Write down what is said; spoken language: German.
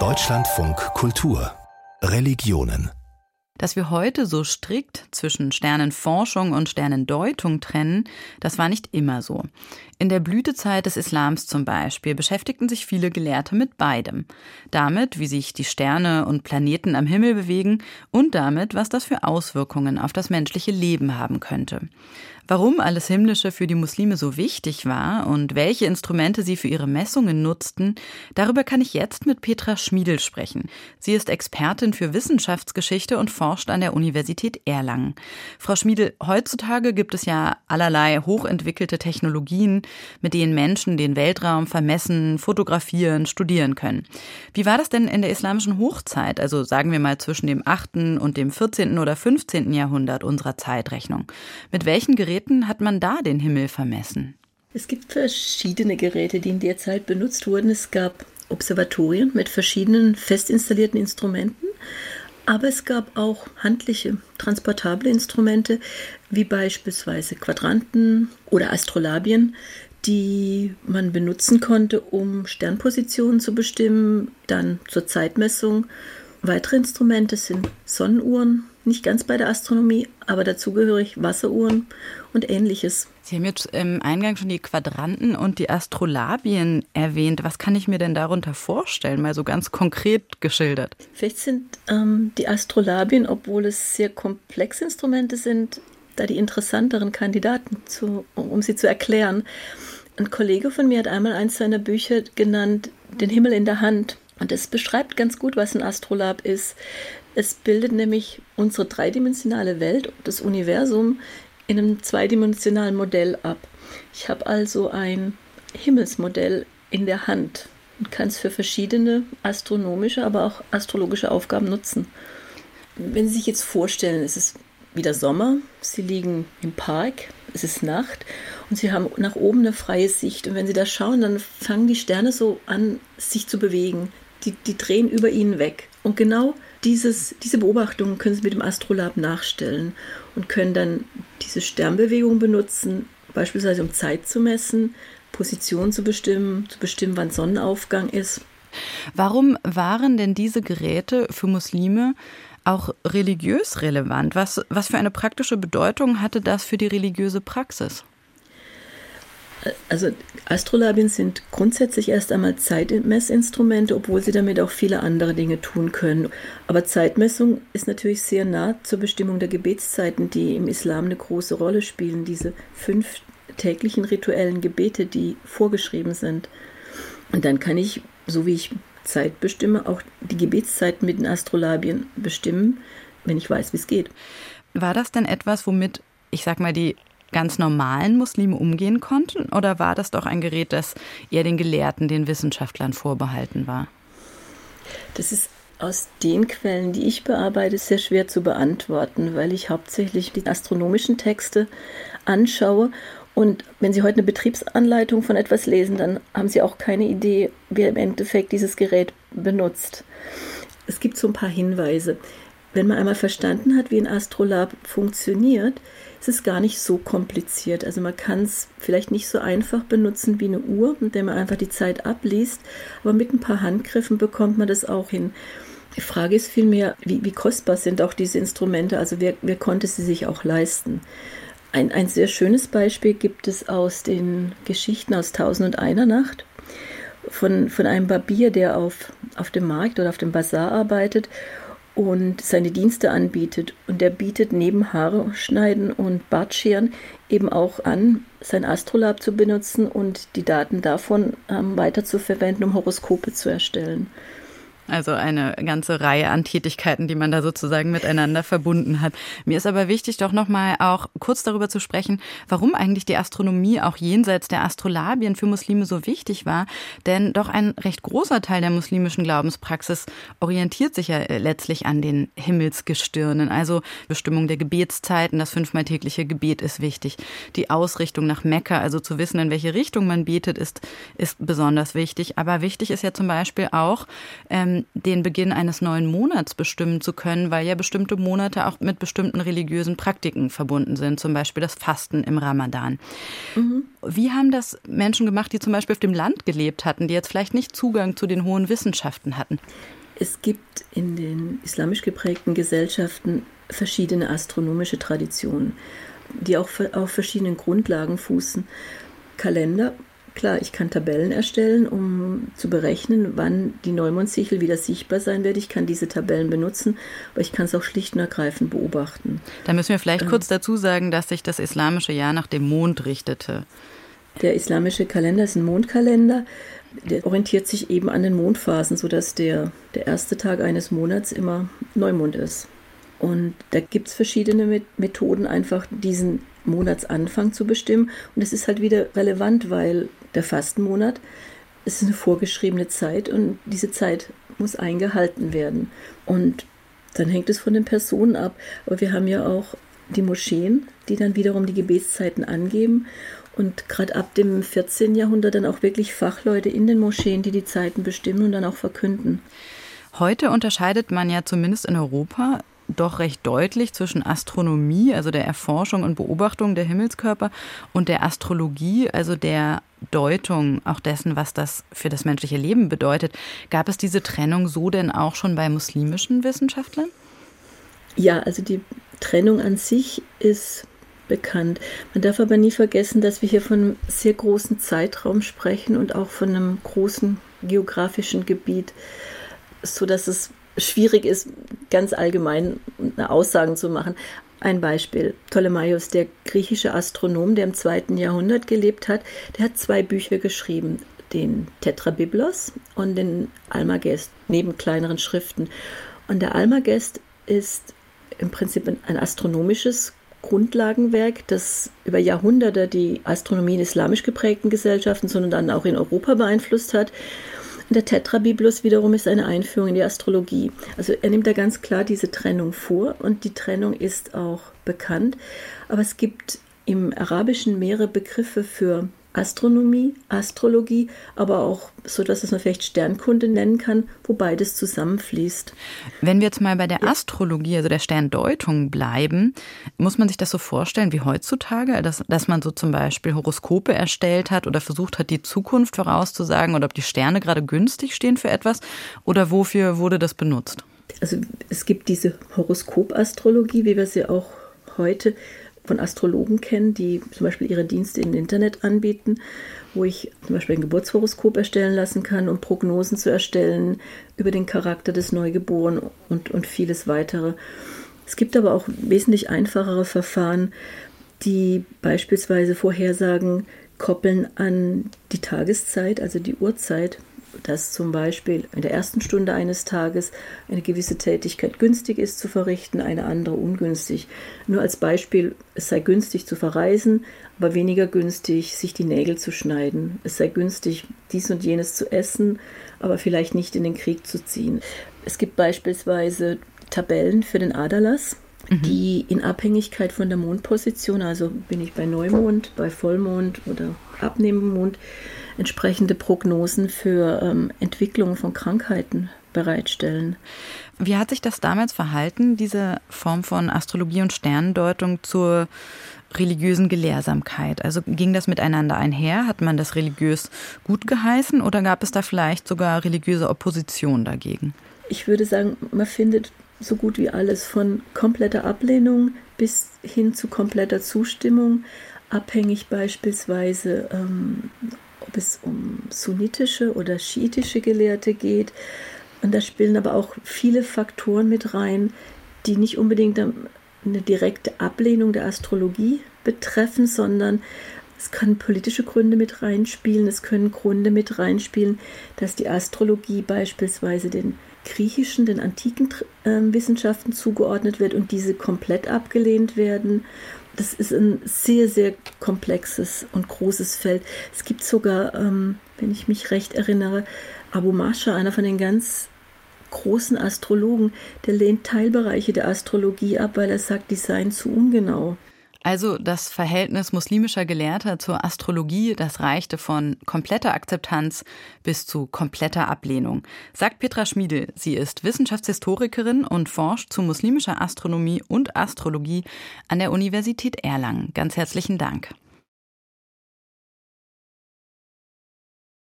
Deutschlandfunk Kultur Religionen dass wir heute so strikt zwischen Sternenforschung und Sternendeutung trennen, das war nicht immer so. In der Blütezeit des Islams zum Beispiel beschäftigten sich viele Gelehrte mit beidem. Damit, wie sich die Sterne und Planeten am Himmel bewegen und damit, was das für Auswirkungen auf das menschliche Leben haben könnte. Warum alles Himmlische für die Muslime so wichtig war und welche Instrumente sie für ihre Messungen nutzten, darüber kann ich jetzt mit Petra Schmiedel sprechen. Sie ist Expertin für Wissenschaftsgeschichte und forscht an der Universität Erlangen. Frau Schmiedel, heutzutage gibt es ja allerlei hochentwickelte Technologien, mit denen Menschen den Weltraum vermessen, fotografieren, studieren können. Wie war das denn in der islamischen Hochzeit, also sagen wir mal zwischen dem 8. und dem 14. oder 15. Jahrhundert unserer Zeitrechnung? Mit welchen Geräten Geräten hat man da den Himmel vermessen? Es gibt verschiedene Geräte, die in der Zeit benutzt wurden. Es gab Observatorien mit verschiedenen fest installierten Instrumenten, aber es gab auch handliche, transportable Instrumente, wie beispielsweise Quadranten oder Astrolabien, die man benutzen konnte, um Sternpositionen zu bestimmen, dann zur Zeitmessung. Weitere Instrumente sind Sonnenuhren, nicht ganz bei der Astronomie, aber dazugehörig Wasseruhren und ähnliches. Sie haben jetzt im Eingang schon die Quadranten und die Astrolabien erwähnt. Was kann ich mir denn darunter vorstellen, mal so ganz konkret geschildert? Vielleicht sind ähm, die Astrolabien, obwohl es sehr komplexe Instrumente sind, da die interessanteren Kandidaten, zu, um sie zu erklären. Ein Kollege von mir hat einmal eins seiner Bücher genannt, Den Himmel in der Hand. Und das beschreibt ganz gut, was ein Astrolab ist. Es bildet nämlich unsere dreidimensionale Welt, das Universum, in einem zweidimensionalen Modell ab. Ich habe also ein Himmelsmodell in der Hand und kann es für verschiedene astronomische, aber auch astrologische Aufgaben nutzen. Wenn Sie sich jetzt vorstellen, es ist wieder Sommer, Sie liegen im Park, es ist Nacht und Sie haben nach oben eine freie Sicht. Und wenn Sie da schauen, dann fangen die Sterne so an, sich zu bewegen. Die, die drehen über Ihnen weg. Und genau dieses, diese Beobachtungen können Sie mit dem Astrolab nachstellen und können dann diese Sternbewegung benutzen, beispielsweise um Zeit zu messen, Position zu bestimmen, zu bestimmen, wann Sonnenaufgang ist. Warum waren denn diese Geräte für Muslime auch religiös relevant? Was, was für eine praktische Bedeutung hatte das für die religiöse Praxis? Also Astrolabien sind grundsätzlich erst einmal Zeitmessinstrumente, obwohl sie damit auch viele andere Dinge tun können. Aber Zeitmessung ist natürlich sehr nah zur Bestimmung der Gebetszeiten, die im Islam eine große Rolle spielen. Diese fünf täglichen rituellen Gebete, die vorgeschrieben sind. Und dann kann ich, so wie ich Zeit bestimme, auch die Gebetszeiten mit den Astrolabien bestimmen, wenn ich weiß, wie es geht. War das denn etwas, womit ich sag mal, die ganz normalen Muslime umgehen konnten? Oder war das doch ein Gerät, das eher den Gelehrten, den Wissenschaftlern vorbehalten war? Das ist aus den Quellen, die ich bearbeite, sehr schwer zu beantworten, weil ich hauptsächlich die astronomischen Texte anschaue. Und wenn Sie heute eine Betriebsanleitung von etwas lesen, dann haben Sie auch keine Idee, wer im Endeffekt dieses Gerät benutzt. Es gibt so ein paar Hinweise. Wenn man einmal verstanden hat, wie ein Astrolab funktioniert, es ist gar nicht so kompliziert. Also man kann es vielleicht nicht so einfach benutzen wie eine Uhr, mit der man einfach die Zeit abliest, aber mit ein paar Handgriffen bekommt man das auch hin. Die Frage ist vielmehr, wie, wie kostbar sind auch diese Instrumente, also wer, wer konnte sie sich auch leisten? Ein, ein sehr schönes Beispiel gibt es aus den Geschichten aus Tausend und einer Nacht von, von einem Barbier, der auf, auf dem Markt oder auf dem Bazar arbeitet und seine Dienste anbietet. Und er bietet neben Haare schneiden und Bartscheren eben auch an, sein Astrolab zu benutzen und die Daten davon ähm, weiter zu verwenden, um Horoskope zu erstellen. Also eine ganze Reihe an Tätigkeiten, die man da sozusagen miteinander verbunden hat. Mir ist aber wichtig, doch nochmal auch kurz darüber zu sprechen, warum eigentlich die Astronomie auch jenseits der Astrolabien für Muslime so wichtig war. Denn doch ein recht großer Teil der muslimischen Glaubenspraxis orientiert sich ja äh, letztlich an den Himmelsgestirnen. Also Bestimmung der Gebetszeiten, das fünfmal tägliche Gebet ist wichtig. Die Ausrichtung nach Mekka, also zu wissen, in welche Richtung man betet, ist, ist besonders wichtig. Aber wichtig ist ja zum Beispiel auch, ähm, ähm, den Beginn eines neuen Monats bestimmen zu können, weil ja bestimmte Monate auch mit bestimmten religiösen Praktiken verbunden sind, zum Beispiel das Fasten im Ramadan. Mhm. Wie haben das Menschen gemacht, die zum Beispiel auf dem Land gelebt hatten, die jetzt vielleicht nicht Zugang zu den hohen Wissenschaften hatten? Es gibt in den islamisch geprägten Gesellschaften verschiedene astronomische Traditionen, die auch auf verschiedenen Grundlagen fußen. Kalender, klar, ich kann Tabellen erstellen, um zu berechnen, wann die Neumondsichel wieder sichtbar sein wird. Ich kann diese Tabellen benutzen, aber ich kann es auch schlicht und ergreifend beobachten. Da müssen wir vielleicht ähm, kurz dazu sagen, dass sich das islamische Jahr nach dem Mond richtete. Der islamische Kalender ist ein Mondkalender der orientiert sich eben an den Mondphasen, sodass der, der erste Tag eines Monats immer Neumond ist. Und da gibt es verschiedene Methoden, einfach diesen Monatsanfang zu bestimmen. Und es ist halt wieder relevant, weil der Fastenmonat ist eine vorgeschriebene Zeit und diese Zeit muss eingehalten werden. Und dann hängt es von den Personen ab. Aber wir haben ja auch die Moscheen, die dann wiederum die Gebetszeiten angeben und gerade ab dem 14. Jahrhundert dann auch wirklich Fachleute in den Moscheen, die die Zeiten bestimmen und dann auch verkünden. Heute unterscheidet man ja zumindest in Europa doch recht deutlich zwischen Astronomie, also der Erforschung und Beobachtung der Himmelskörper, und der Astrologie, also der Deutung auch dessen, was das für das menschliche Leben bedeutet. Gab es diese Trennung so denn auch schon bei muslimischen Wissenschaftlern? Ja, also die Trennung an sich ist bekannt. Man darf aber nie vergessen, dass wir hier von einem sehr großen Zeitraum sprechen und auch von einem großen geografischen Gebiet, so dass es schwierig ist, ganz allgemein Aussagen zu machen. Ein Beispiel. Ptolemaios, der griechische Astronom, der im zweiten Jahrhundert gelebt hat, der hat zwei Bücher geschrieben. Den Tetrabiblos und den Almagest, neben kleineren Schriften. Und der Almagest ist im Prinzip ein astronomisches Grundlagenwerk, das über Jahrhunderte die Astronomie in islamisch geprägten Gesellschaften, sondern dann auch in Europa beeinflusst hat. Und der Tetrabiblus wiederum ist eine Einführung in die Astrologie. Also er nimmt da ganz klar diese Trennung vor und die Trennung ist auch bekannt. Aber es gibt im Arabischen mehrere Begriffe für Astronomie, Astrologie, aber auch so, dass es man vielleicht Sternkunde nennen kann, wo beides zusammenfließt. Wenn wir jetzt mal bei der Astrologie, also der Sterndeutung bleiben, muss man sich das so vorstellen wie heutzutage, dass, dass man so zum Beispiel Horoskope erstellt hat oder versucht hat, die Zukunft vorauszusagen oder ob die Sterne gerade günstig stehen für etwas oder wofür wurde das benutzt? Also es gibt diese Horoskopastrologie, wie wir sie auch heute von Astrologen kennen, die zum Beispiel ihre Dienste im Internet anbieten, wo ich zum Beispiel ein Geburtshoroskop erstellen lassen kann, um Prognosen zu erstellen über den Charakter des Neugeborenen und, und vieles weitere. Es gibt aber auch wesentlich einfachere Verfahren, die beispielsweise Vorhersagen koppeln an die Tageszeit, also die Uhrzeit dass zum Beispiel in der ersten Stunde eines Tages eine gewisse Tätigkeit günstig ist zu verrichten, eine andere ungünstig. Nur als Beispiel, es sei günstig zu verreisen, aber weniger günstig, sich die Nägel zu schneiden. Es sei günstig, dies und jenes zu essen, aber vielleicht nicht in den Krieg zu ziehen. Es gibt beispielsweise Tabellen für den Aderlass, mhm. die in Abhängigkeit von der Mondposition, also bin ich bei Neumond, bei Vollmond oder Abnehmend entsprechende Prognosen für ähm, Entwicklung von Krankheiten bereitstellen. Wie hat sich das damals verhalten, diese Form von Astrologie und Sternendeutung zur religiösen Gelehrsamkeit? Also ging das miteinander einher? Hat man das religiös gut geheißen oder gab es da vielleicht sogar religiöse Opposition dagegen? Ich würde sagen, man findet so gut wie alles von kompletter Ablehnung bis hin zu kompletter Zustimmung, abhängig beispielsweise, ähm, ob es um sunnitische oder schiitische Gelehrte geht. Und da spielen aber auch viele Faktoren mit rein, die nicht unbedingt eine direkte Ablehnung der Astrologie betreffen, sondern es können politische Gründe mit reinspielen, es können Gründe mit reinspielen, dass die Astrologie beispielsweise den griechischen, den antiken äh, Wissenschaften zugeordnet wird und diese komplett abgelehnt werden das ist ein sehr, sehr komplexes und großes Feld. Es gibt sogar, ähm, wenn ich mich recht erinnere, Abu Masha, einer von den ganz großen Astrologen, der lehnt Teilbereiche der Astrologie ab, weil er sagt, die seien zu ungenau. Also das Verhältnis muslimischer Gelehrter zur Astrologie, das reichte von kompletter Akzeptanz bis zu kompletter Ablehnung, sagt Petra Schmiedel. Sie ist Wissenschaftshistorikerin und forscht zu muslimischer Astronomie und Astrologie an der Universität Erlangen. Ganz herzlichen Dank.